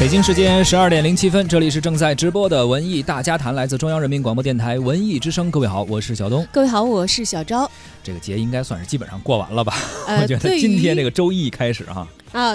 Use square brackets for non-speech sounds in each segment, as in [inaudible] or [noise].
北京时间十二点零七分，这里是正在直播的文艺大家谈，来自中央人民广播电台文艺之声。各位好，我是小东。各位好，我是小昭。这个节应该算是基本上过完了吧？呃 [laughs] 我觉得今天这个周一开始哈，啊，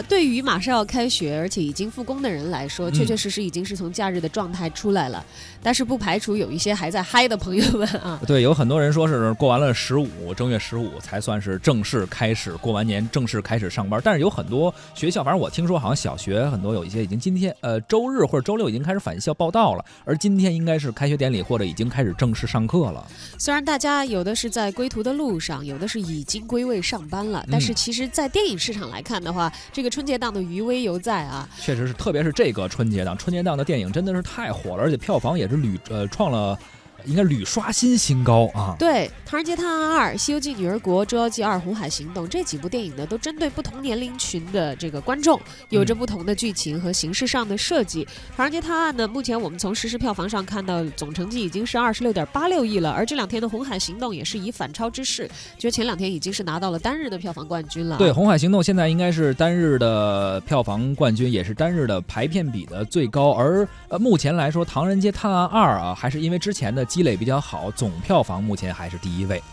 对于马上要开学而且已经复工的人来说，嗯确确实实已经是从假日的状态出来了。但是不排除有一些还在嗨的朋友们啊，[laughs] 对，有很多人说是过完了十五，正月十五才算是正式开始过完年，正式开始上班。但是有很多学校，反正我听说好像小学很多有一些已经今天呃周日或者周六已经开始返校报到了，而今天应该是开学典礼或者已经开始正式上课了。虽然大家有的是在归途的路上，有的是已经归位上班了，但是嗯其实，在电影市场来看的话，这个春节档的余威犹在啊。确实是，特别是这个春节档，春节档的电影真的是太火了，而且票房也是屡呃创了，应该屡刷新新高啊。对，《唐人街探案二》《西游记女儿国》《捉妖记二》《红海行动》这几部电影呢，都针对不同年龄群的这个观众，有着不同的剧情和形式上的设计。《唐人街探案》呢，目前我们从实时票房上看到，总成绩已经是二十六点八六亿了，而这两天的《红海行动》也是以反超之势，就前两天已经是拿到了单日的票房冠军了。对，《红海行动》现在应该是单日的票房冠军，也是单日的排片比的最高。而呃，目前来说，《唐人街探案二》啊，还是因为之前的积累比较好，总票房目前还是第一位。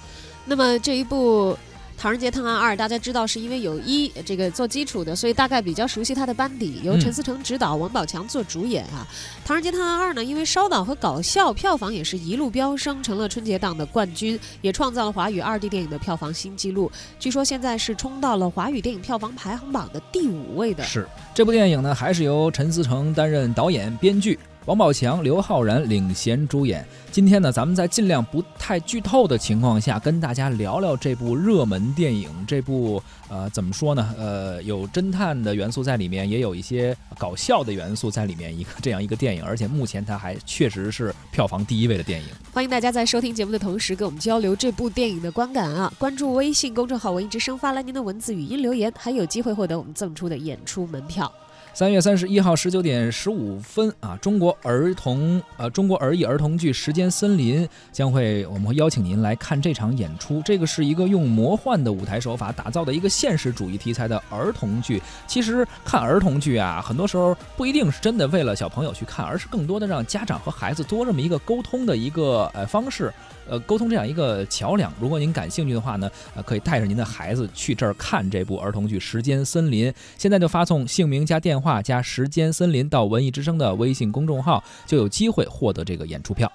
那么这一部《唐人街探案二》，大家知道是因为有一这个做基础的，所以大概比较熟悉他的班底，由嗯陈思诚执导，王宝强做主演啊。《唐人街探案二》呢，因为烧脑和搞笑，票房也是一路飙升，成了春节档的冠军，也创造了华语二 D 电影的票房新纪录。据说现在是冲到了华语电影票房排行榜的第五位的。是这部电影呢，还是由陈思诚担任导演、编剧，王宝强、刘昊然领衔主演。今天呢，咱们在尽量不太剧透的情况下，跟大家聊聊这部热门电影。这部呃，怎么说呢？呃，有侦探的元素在里面，也有一些搞笑的元素在里面，一个这样一个电影。而且目前它还确实是票房第一位的电影。欢迎大家在收听节目的同时跟我们交流这部电影的观感啊！关注微信公众号“文艺之声”，发来您的文字语音留言，还有机会获得我们赠出的演出门票。三月三十一号十九点十五分啊，中国儿童呃中国儿艺儿童剧《时间森林》将会，我们会邀请您来看这场演出。这个是一个用魔幻的舞台手法打造的一个现实主义题材的儿童剧。其实看儿童剧啊，很多时候不一定是真的为了小朋友去看，而是更多的让家长和孩子多这么一个沟通的一个呃方式。呃，沟通这样一个桥梁。如果您感兴趣的话呢，呃，可以带着您的孩子去这儿看这部儿童剧《时间森林》。现在就发送姓名加电话加“时间森林”到文艺之声的微信公众号，就有机会获得这个演出票。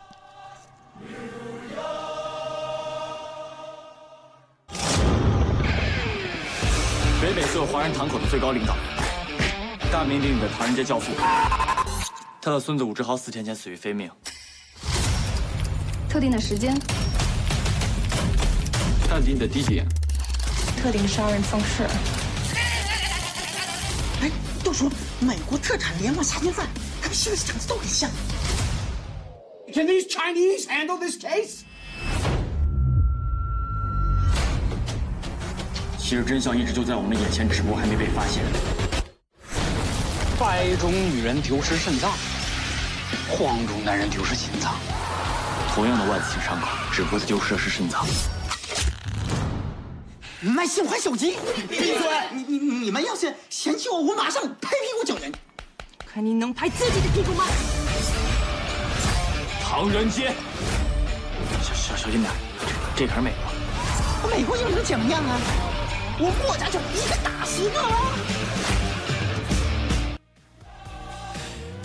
北美所有华人堂口的最高领导，大名鼎鼎的唐人街教父，他的孙子武志豪四天前死于非命。特定的时间，探底你的地点，特定杀人方式。哎，都说美国特产连环杀人犯，他们心理长得都很像。Can these Chinese handle this case? 其实真相一直就在我们的眼前，只不过还没被发现。白种女人丢失肾脏，黄种男人丢失心脏。同样的外子型伤口，只不过他丢失的是肾脏。卖新款手机，闭嘴！你你你们要是嫌弃我，我马上拍屁股走人。看你能拍自己的屁股吗？唐人街，小小小心点，这可是美国。美国又能怎么样啊？我过家就一个打十个啊！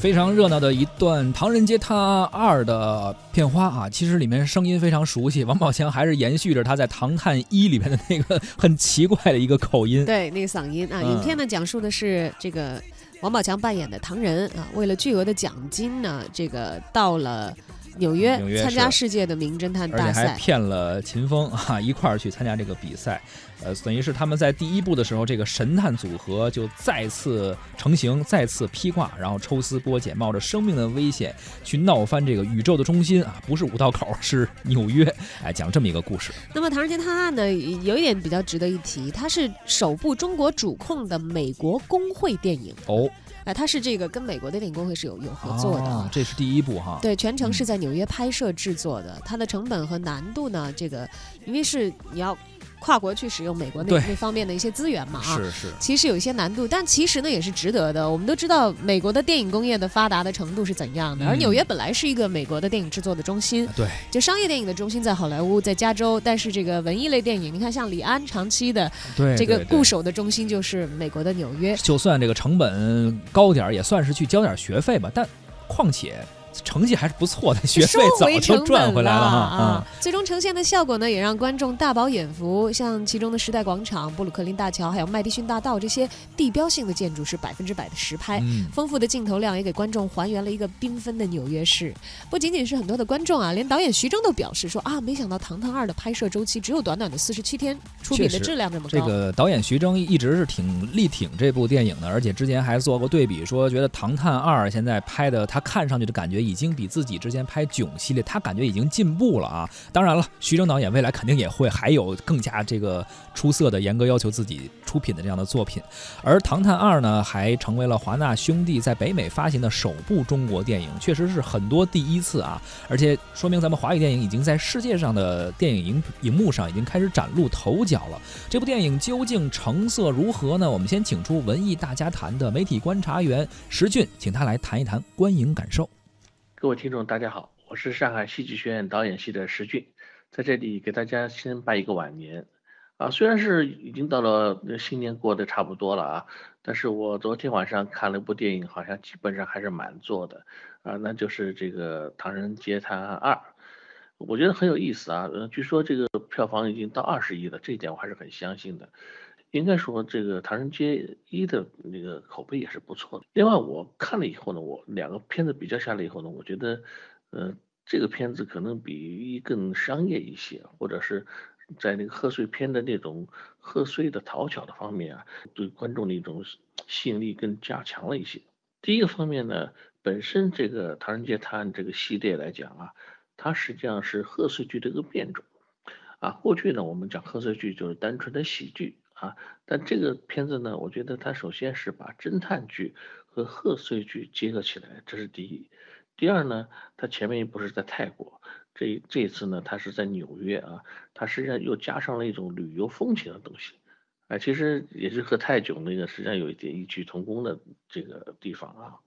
非常热闹的一段《唐人街探案二》的片花啊，其实里面声音非常熟悉，王宝强还是延续着他在《唐探一》里面的那个很奇怪的一个口音。对，那个嗓音啊，嗯影片呢讲述的是这个王宝强扮演的唐人啊，为了巨额的奖金呢，这个到了纽约纽约参加世界的名侦探而且还大赛。骗了秦风啊一块儿去参加这个比赛，呃，等于是他们在第一部的时候，这个神探组合就再次成型，再次披挂，然后抽丝剥茧，冒着生命的危险去闹翻这个宇宙的中心啊，不是五道口，是纽约，哎，讲这么一个故事。那么《唐人街探案》呢，有一点比较值得一提，它是首部中国主控的美国工会电影。哦，哎，它是这个跟美国的电影工会是有有合作的。啊这是第一部哈。对，全程是在纽约拍摄制作的，它的成本和难度呢，这个因为是你要跨国去使用美国那那方面的一些资源嘛啊。是是，其实有一些难度，但其实呢也是值得的。我们都知道美国的电影工业的发达的程度是怎样的，而嗯纽约本来是一个美国的电影制作的中心，对，就商业电影的中心在好莱坞，在加州，但是这个文艺类电影，你看像李安长期的对这个固守的中心就是美国的纽约。就算这个成本高点儿，也算是去交点儿学费吧。但况且成绩还是不错的，[laughs] 学费早回就赚回来了哈。啊！最终呈现的效果呢，也让观众大饱眼福。像其中的时代广场、布鲁克林大桥，还有麦迪逊大道这些地标性的建筑是百分之百的实拍。嗯，丰富的镜头量也给观众还原了一个缤纷的纽约市。不仅仅是很多的观众啊，连导演徐峥都表示说啊，没想到《唐探二》的拍摄周期只有短短的四十七天，出品的质量这么高。这个导演徐峥一直是挺力挺这部电影的，而且之前还做过对比，说觉得《唐探二》现在拍的，他看上去的感觉已经比自己之前拍《囧》系列，他感觉已经进步了啊。当然了，徐峥导演未来肯定也会还有更加这个出色的、严格要求自己出品的这样的作品。而《唐探二》呢，还成为了华纳兄弟在北美发行的首部中国电影，确实是很多第一次啊，而且说明咱们华语电影已经在世界上的电影荧荧幕上已经开始崭露头角了。这部电影究竟成色如何呢？我们先请出文艺大家谈的媒体观察员石俊，请他来谈一谈观影感受。各位听众，大家好，我是上海戏剧学院导演系的石俊，在这里给大家先拜一个晚年。啊，虽然是已经到了新年过得差不多了啊，但是我昨天晚上看了一部电影，好像基本上还是满座的啊，那就是这个《唐人街探案二》，我觉得很有意思啊。呃，据说这个票房已经到二十亿了，这一点我还是很相信的。应该说，这个《唐人街一》的那个口碑也是不错的。另外，我看了以后呢，我两个片子比较下来以后呢，我觉得，呃，这个片子可能比一更商业一些，或者是在那个贺岁片的那种贺岁的讨巧的方面啊，对观众的一种吸引力更加强了一些。第一个方面呢，本身这个《唐人街探案》这个系列来讲啊，它实际上是贺岁剧的一个变种。啊，过去呢，我们讲贺岁剧就是单纯的喜剧。啊，但这个片子呢，我觉得它首先是把侦探剧和贺岁剧结合起来，这是第一。第二呢，它前面一部是在泰国，这这一次呢，它是在纽约啊，它实际上又加上了一种旅游风情的东西，哎，其实也是和泰囧那个实际上有一点异曲同工的这个地方啊。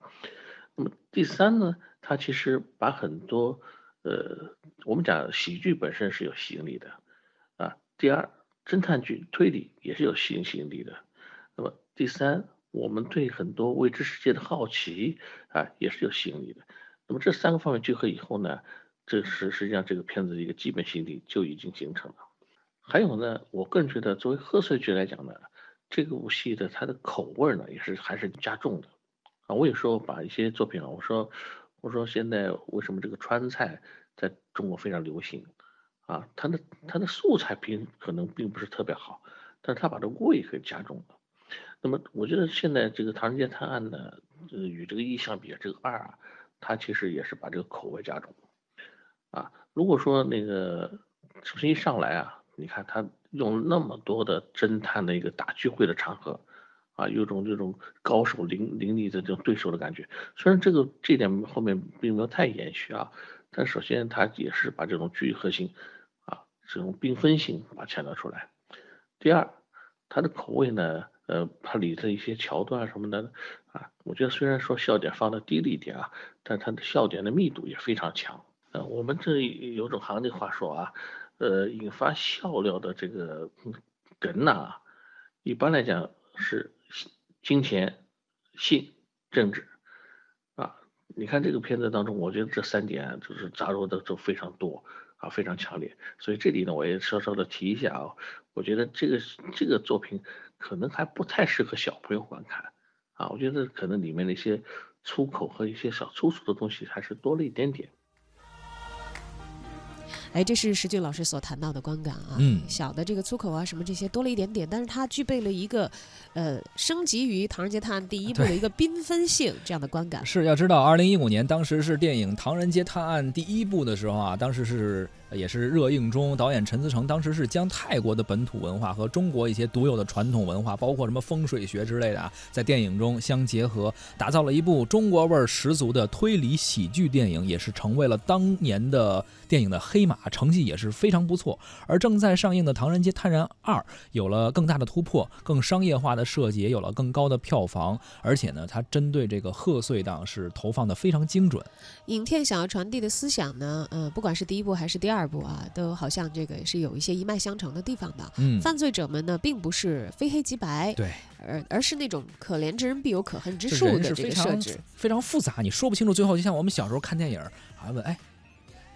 那么第三呢，它其实把很多呃，我们讲喜剧本身是有吸引力的啊。第二。侦探剧推理也是有吸引吸引力的，那么第三，我们对很多未知世界的好奇啊，也是有吸引力的。那么这三个方面聚合以后呢，这是实际上这个片子的一个基本吸引力就已经形成了。还有呢，我个人觉得作为贺岁剧来讲呢，这个部戏的它的口味呢也是还是加重的啊。我有时候把一些作品啊，我说我说现在为什么这个川菜在中国非常流行？啊，它的它的素材并可能并不是特别好，但是它把这味给加重了。那么我觉得现在这个《唐人街探案》呢，呃，与这个一相比，这个二啊，它其实也是把这个口味加重。啊，如果说那个首先一上来啊，你看他用那么多的侦探的一个大聚会的场合，啊，有种这种高手凌凌厉的这种对手的感觉。虽然这个这点后面并没有太延续啊，但首先他也是把这种聚合性。这种缤纷性把它强调出来。第二，它的口味呢，呃，它里的一些桥段啊什么的啊，我觉得虽然说笑点放的低了一点啊，但它的笑点的密度也非常强。呃，我们这有种行内话说啊，呃，引发笑料的这个梗呐，一般来讲是金钱、性、政治啊。你看这个片子当中，我觉得这三点就是杂糅的都非常多。啊，非常强烈，所以这里呢，我也稍稍的提一下啊，我觉得这个这个作品可能还不太适合小朋友观看啊，我觉得可能里面的一些粗口和一些小粗俗的东西还是多了一点点。哎，这是石俊老师所谈到的观感啊，嗯小的这个粗口啊什么这些多了一点点，但是它具备了一个呃升级于《唐人街探案》第一部的一个缤纷性这样的观感。是要知道，二零一五年当时是电影《唐人街探案》第一部的时候啊，当时是也是热映中，导演陈思诚当时是将泰国的本土文化和中国一些独有的传统文化，包括什么风水学之类的啊，在电影中相结合，打造了一部中国味儿十足的推理喜剧电影，也是成为了当年的电影的黑马，成绩也是非常不错。而正在上映的《唐人街探案二》有了更大的突破，更商业化的设计，也有了更高的票房，而且呢，它针对这个贺岁档是投放的非常精准。影片想要传递的思想呢，呃，不管是第一部还是第二部啊，都好像这个是有一些一脉相承的地方的。嗯，犯罪者们呢，并不是非黑即白，对，而而是那种可怜之人必有可恨之术的这是非常个设置。非常复杂，你说不清楚。最后就像我们小时候看电影，还问哎，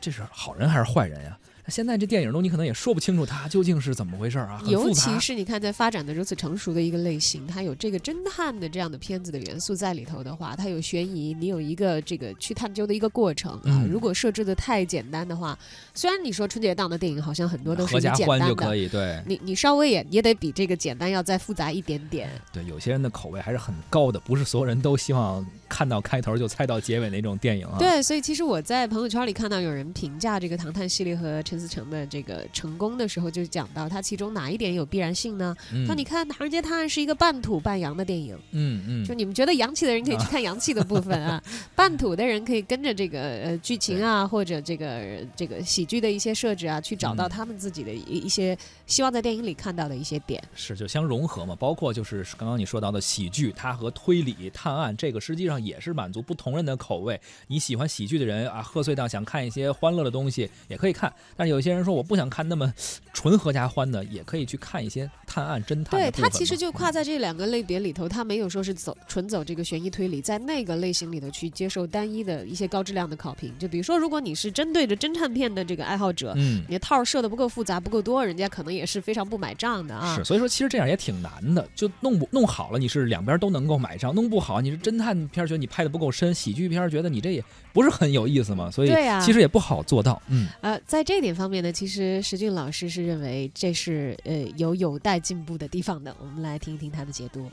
这是好人还是坏人呀？现在这电影中你可能也说不清楚它究竟是怎么回事啊，尤其。是你看，在发展的如此成熟的一个类型，它有这个侦探的这样的片子的元素在里头的话，它有悬疑，你有一个这个去探究的一个过程啊。嗯如果设置的太简单的话，虽然你说春节档的电影好像很多都是合家以简单的，欢就可以，对你你稍微也也得比这个简单要再复杂一点点。对，有些人的口味还是很高的，不是所有人都希望看到开头就猜到结尾那种电影啊。对，所以其实我在朋友圈里看到有人评价这个《唐探》系列和陈思成的这个成功的时候，就讲到它其中哪一点有必然性呢？嗯，说你看《唐人街探案》是一个半土半洋的电影，嗯嗯，就你们觉得洋气的人可以去看洋气的部分啊，[laughs] 半土的人可以跟着这个呃剧情啊，或者这个呃这个喜剧的一些设置啊，去找到嗯他们自己的一一些希望在电影里看到的一些点。是就相融合嘛，包括就是刚刚你说到的喜剧，它和推理探案这个实际上也是满足不同人的口味。你喜欢喜剧的人啊，贺岁档想看一些欢乐的东西也可以看，但有些人说我不想看那么纯合家欢的，也可以去看一些探案侦探对的部分嘛。它其实就跨在这两个类别里头，他没有说是走纯走这个悬疑推理，在那个类型里头去接受单一的一些高质量的考评。就比如说，如果你是针对着侦探片的这个爱好者，嗯。你的套设的不够复杂、不够多，人家可能也是非常不买账的啊。是，所以说其实这样也挺难的，就弄不弄好了，你是两边都能够买账；弄不好，你是侦探片觉得你拍的不够深，喜剧片觉得你这也不是很有意思嘛，所以对呀其实也不好做到。嗯，呃，在这点方面呢，其实石俊老师是认为这是呃有有待进步的地方的。我们来听一听他的解读。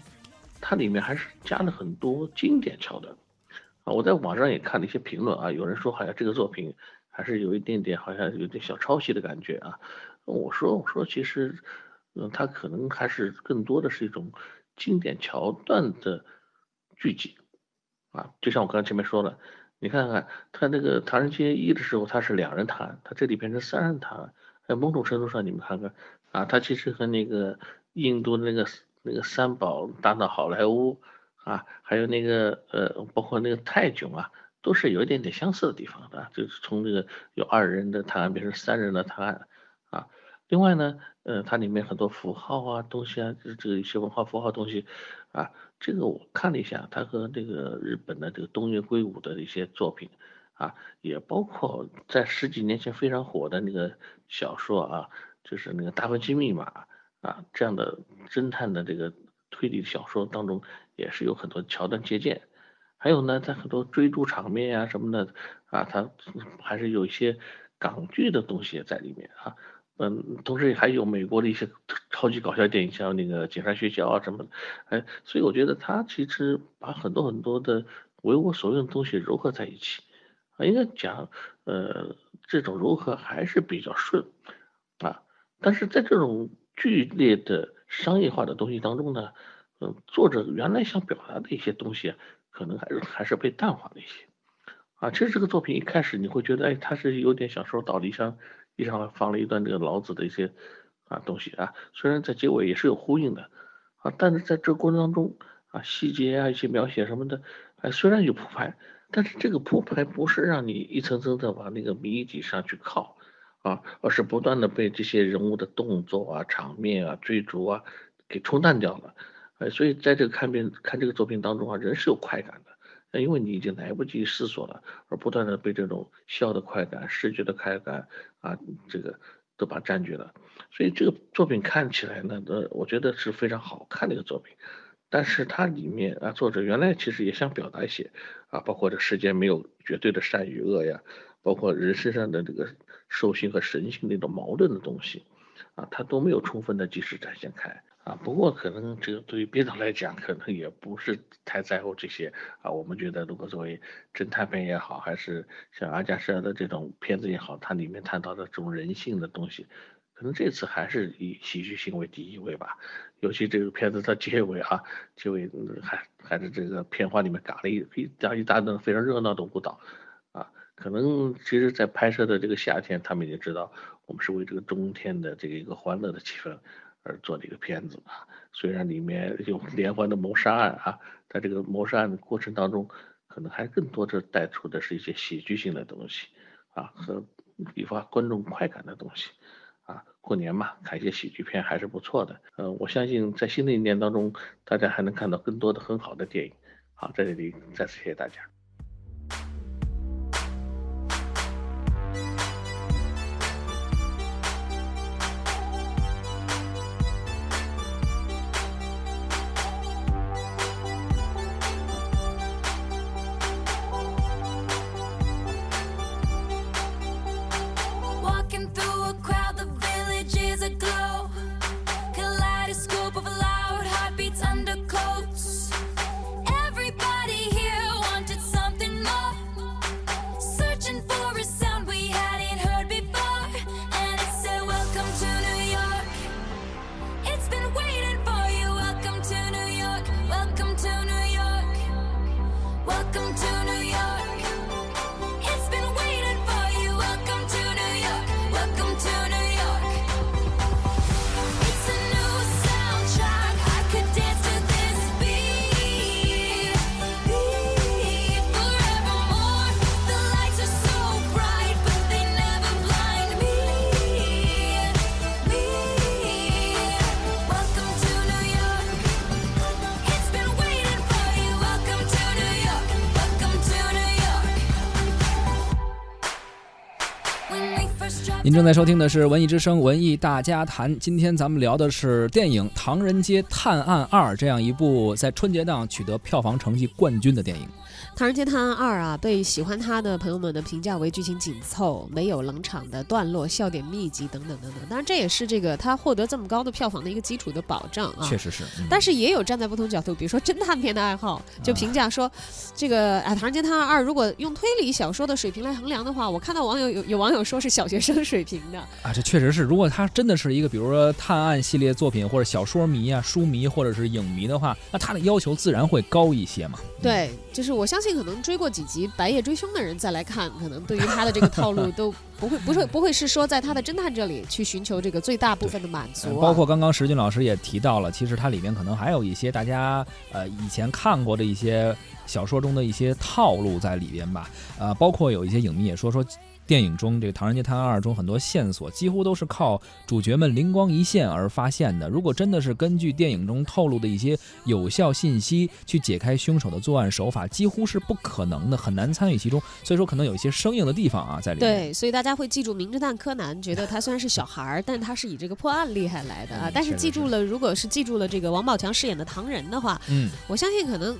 它里面还是加了很多经典桥段啊。我在网上也看了一些评论啊，有人说好像这个作品还是有一点点好像有点小抄袭的感觉啊。我说我说其实，嗯，它可能还是更多的是一种经典桥段的聚集啊。就像我刚才前面说了，你看看他那个《唐人街一》的时候，他是两人谈，他这里变成三人谈，在某种程度上，你们看看啊，他其实和那个印度那个那个三宝大闹好莱坞啊，还有那个呃，包括那个泰囧啊，都是有一点点相似的地方的，就是从这个有二人的谈变成三人的谈。另外呢，呃，它里面很多符号啊东西啊，这这个一些文化符号东西啊，这个我看了一下，它和这个日本的这个东野圭吾的一些作品啊，也包括在十几年前非常火的那个小说啊，就是那个《达芬奇密码》啊这样的侦探的这个推理小说当中，也是有很多桥段借鉴。还有呢，在很多追逐场面呀、什么的啊，它还是有一些港剧的东西在里面啊。嗯，同时还有美国的一些超级搞笑电影，像那个《警察学校》啊什么的，哎，所以我觉得他其实把很多很多的为我所用的东西融合在一起，啊，应该讲，呃，这种融合还是比较顺，啊，但是在这种剧烈的商业化的东西当中呢，嗯，作者原来想表达的一些东西，可能还是还是被淡化了一些，啊，其实这个作品一开始你会觉得，哎，他是有点小说道理，像。地上放了一段这个老子的一些啊东西啊，虽然在结尾也是有呼应的啊，但是在这个过程当中啊，细节啊一些描写什么的，哎虽然有铺排，但是这个铺排不是让你一层层的往那个谜底上去靠啊，而是不断的被这些人物的动作啊、场面啊、追逐啊给冲淡掉了，哎，所以在这个看片看这个作品当中啊，人是有快感的。因为你已经来不及思索了，而不断的被这种笑的快感、视觉的快感啊，这个都把占据了。所以这个作品看起来呢，呃，我觉得是非常好看的一个作品。但是它里面啊，作者原来其实也想表达一些啊，包括这世间没有绝对的善与恶呀，包括人身上的这个兽性和神性那种矛盾的东西啊，他都没有充分的及时展现开啊，不过可能这个对于编导来讲，可能也不是太在乎这些啊。我们觉得，如果作为侦探片也好，还是像阿加莎的这种片子也好，它里面探讨的这种人性的东西，可能这次还是以喜剧性为第一位吧。尤其这个片子的结尾啊，结尾还还是这个片花里面嘎了一一一大段非常热闹的舞蹈啊。可能其实，在拍摄的这个夏天，他们也知道我们是为这个冬天的这个一个欢乐的气氛。而做的一个片子啊，虽然里面有连环的谋杀案啊，在这个谋杀案的过程当中，可能还更多的带出的是一些喜剧性的东西啊，和引发观众快感的东西啊。过年嘛，看一些喜剧片还是不错的。呃，我相信在新的一年当中，大家还能看到更多的很好的电影。好，在这里再次谢谢大家。您正在收听的是《文艺之声·文艺大家谈》，今天咱们聊的是电影《唐人街探案二》这样一部在春节档取得票房成绩冠军的电影。《唐人街探案二》啊，被喜欢他的朋友们的评价为剧情紧凑、没有冷场的段落、笑点密集等等等等。当然，这也是这个他获得这么高的票房的一个基础的保障啊。确实是。但是也有站在不同角度，比如说侦探片的爱好，就评价说，这个啊，《唐人街探案二》如果用推理小说的水平来衡量的话，我看到网友有有网友说是小学生水平的啊。这确实是，如果他真的是一个比如说探案系列作品或者小说迷啊、书迷或者是影迷的话，那他的要求自然会高一些嘛。对，就是我相信可能追过几。集《白夜追凶》的人再来看，可能对于他的这个套路都不会，不会不会是说在他的侦探这里去寻求这个最大部分的满足。包括刚刚石俊老师也提到了，其实它里面可能还有一些大家呃以前看过的一些小说中的一些套路在里边吧。呃，包括有一些影迷也说说。电影中这个《唐人街探案二》中很多线索几乎都是靠主角们灵光一现而发现的。如果真的是根据电影中透露的一些有效信息去解开凶手的作案手法，几乎是不可能的，很难参与其中。所以说，可能有一些生硬的地方啊在里面。对，所以大家会记住《名侦探柯南》，觉得他虽然是小孩儿，但他是以这个破案厉害来的啊。但是记住了，如果是记住了这个王宝强饰演的唐人的话，嗯，我相信可能。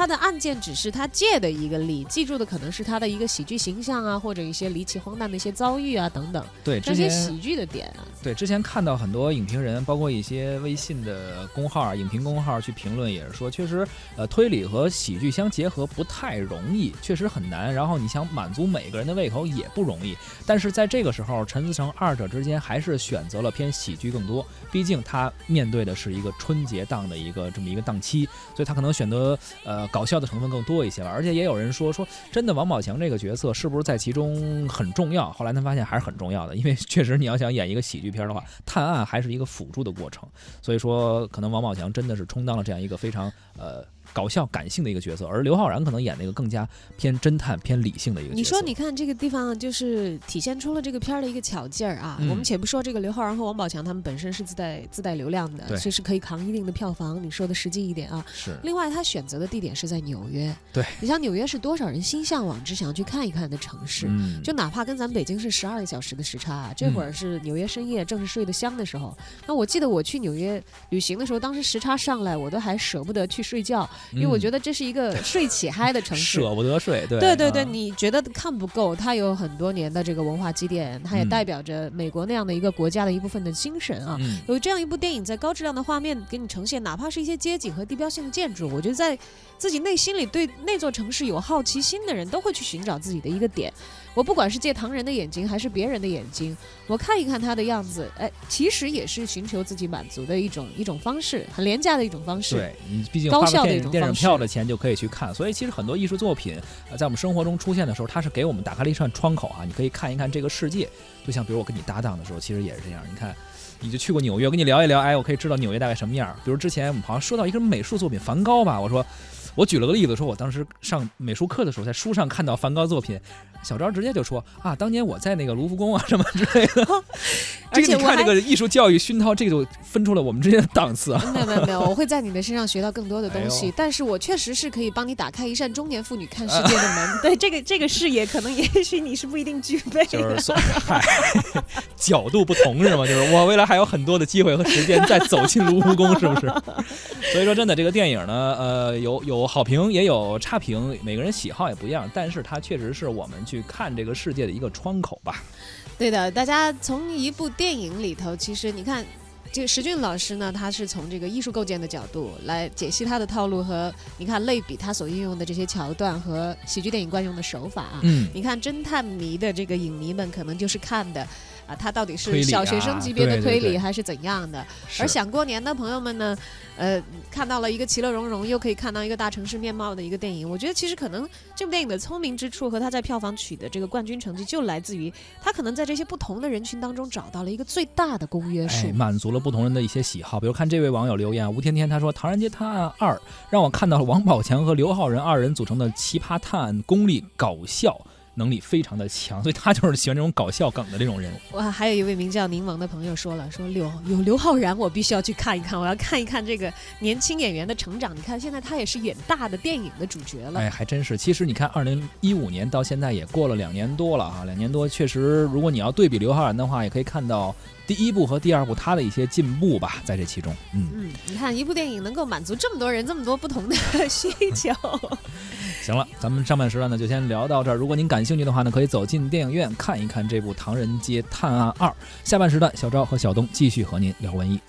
他的案件只是他借的一个例，记住的可能是他的一个喜剧形象啊，或者一些离奇荒诞的一些遭遇啊等等。对，这些喜剧的点啊。对，之前看到很多影评人，包括一些微信的公号啊、影评公号去评论，也是说，确实，呃，推理和喜剧相结合不太容易，确实很难。然后你想满足每个人的胃口也不容易。但是在这个时候，陈思诚二者之间还是选择了偏喜剧更多，毕竟他面对的是一个春节档的一个这么一个档期，所以他可能选择呃。搞笑的成分更多一些了，而且也有人说说，真的王宝强这个角色是不是在其中很重要？后来他发现还是很重要的，因为 [laughs] 确实你要想演一个喜剧片的话，探案还是一个辅助的过程，所以说可能王宝强真的是充当了这样一个非常呃。搞笑感性的一个角色，而刘昊然可能演那个更加偏侦探、偏理性的一个角色。你说，你看这个地方就是体现出了这个片儿的一个巧劲儿啊。我们且不说这个刘昊然和王宝强他们本身是自带自带流量的，所以是可以扛一定的票房。你说的实际一点啊。是。另外，他选择的地点是在纽约。对。你像纽约是多少人心向往之、想要去看一看的城市？嗯。就哪怕跟咱们北京是十二个小时的时差，啊这会儿是纽约深夜，正是睡得香的时候。那我记得我去纽约旅行的时候，当时时差上来，我都还舍不得去睡觉，因为我嗯觉得这是一个睡起嗨的城市。舍不得睡，对对对你觉得看不够，它有很多年的这个文化积淀，它也嗯代表着美国那样的一个国家的一部分的精神啊。嗯有这样一部电影，在高质量的画面给你呈现，哪怕是一些街景和地标性的建筑，我觉得在自己内心里对那座城市有好奇心的人，都会去寻找自己的一个点。我不管是借唐人的眼睛，还是别人的眼睛，我看一看他的样子，哎，其实也是寻求自己满足的一种一种方式，很廉价的一种方式。对你毕竟高效的电影电影票的钱就可以去看，所以其实很多艺术作品啊在我们生活中出现的时候，它是给我们打开了一扇窗口啊，你可以看一看这个世界。就像比如我跟你搭档的时候，其实也是这样，你看。你就去过纽约，我跟你聊一聊，哎，我可以知道纽约大概什么样。比如之前我们好像说到一个美术作品梵高吧，我说我举了个例子，说我当时上美术课的时候，在书上看到梵高作品，小昭直接就说啊，当年我在那个卢浮宫啊什么之类的。这个你看而且我还这个艺术教育熏陶，这个就分出了我们之间的档次啊。没有没有没有，我会在你的身上学到更多的东西，哎但是我确实是可以帮你打开一扇中年妇女看世界的门。[laughs] 对这个这个视野，可能也许你是不一定具备的。就是说，嗨，[laughs] 角度不同是吗？就是我未来还有很多的机会和时间再走进卢浮宫，是不是？所以说，真的这个电影呢，呃，有有好评，也有差评，每个人喜好也不一样，但是它确实是我们去看这个世界的一个窗口吧。对的，大家从一部电影里头，其实你看。这个石俊老师呢，他是从这个艺术构建的角度来解析他的套路和你看类比他所运用的这些桥段和喜剧电影惯用的手法啊。嗯，你看侦探迷的这个影迷们，可能就是看的啊，他到底是小学生啊级别的推理还是怎样的？而想过年的朋友们呢，呃，看到了一个其乐融融，又可以看到一个大城市面貌的一个电影。我觉得其实可能这部电影的聪明之处和它在票房取得这个冠军成绩，就来自于它可能在这些不同的人群当中找到了一个最大的公约数。哎，满足了不同人的一些喜好。比如看这位网友留言啊，吴天天他说，《唐人街探案二》让我看到了王宝强和刘昊然二人组成的奇葩探案功力搞笑。能力非常的强，[laughs] 所以他就是喜欢这种搞笑梗的这种人物。哇，还有一位名叫柠檬的朋友说了，说刘有刘昊然，我必须要去看一看，我要看一看这个年轻演员的成长。你看现在他也是演大的电影的主角了。哎，还真是。其实你看，二零一五年到现在也过了两年多了啊，两年多确实，如果你要对比刘昊然的话，也可以看到第一部和第二部他的一些进步吧，在这其中。嗯，嗯，你看一部电影能够满足这么多人这么多不同的需求。[laughs] 行了，咱们上半时段呢就先聊到这儿。如果您感兴趣的话呢，可以走进电影院看一看这部《唐人街探案二》。下半时段，小昭和小东继续和您聊文艺。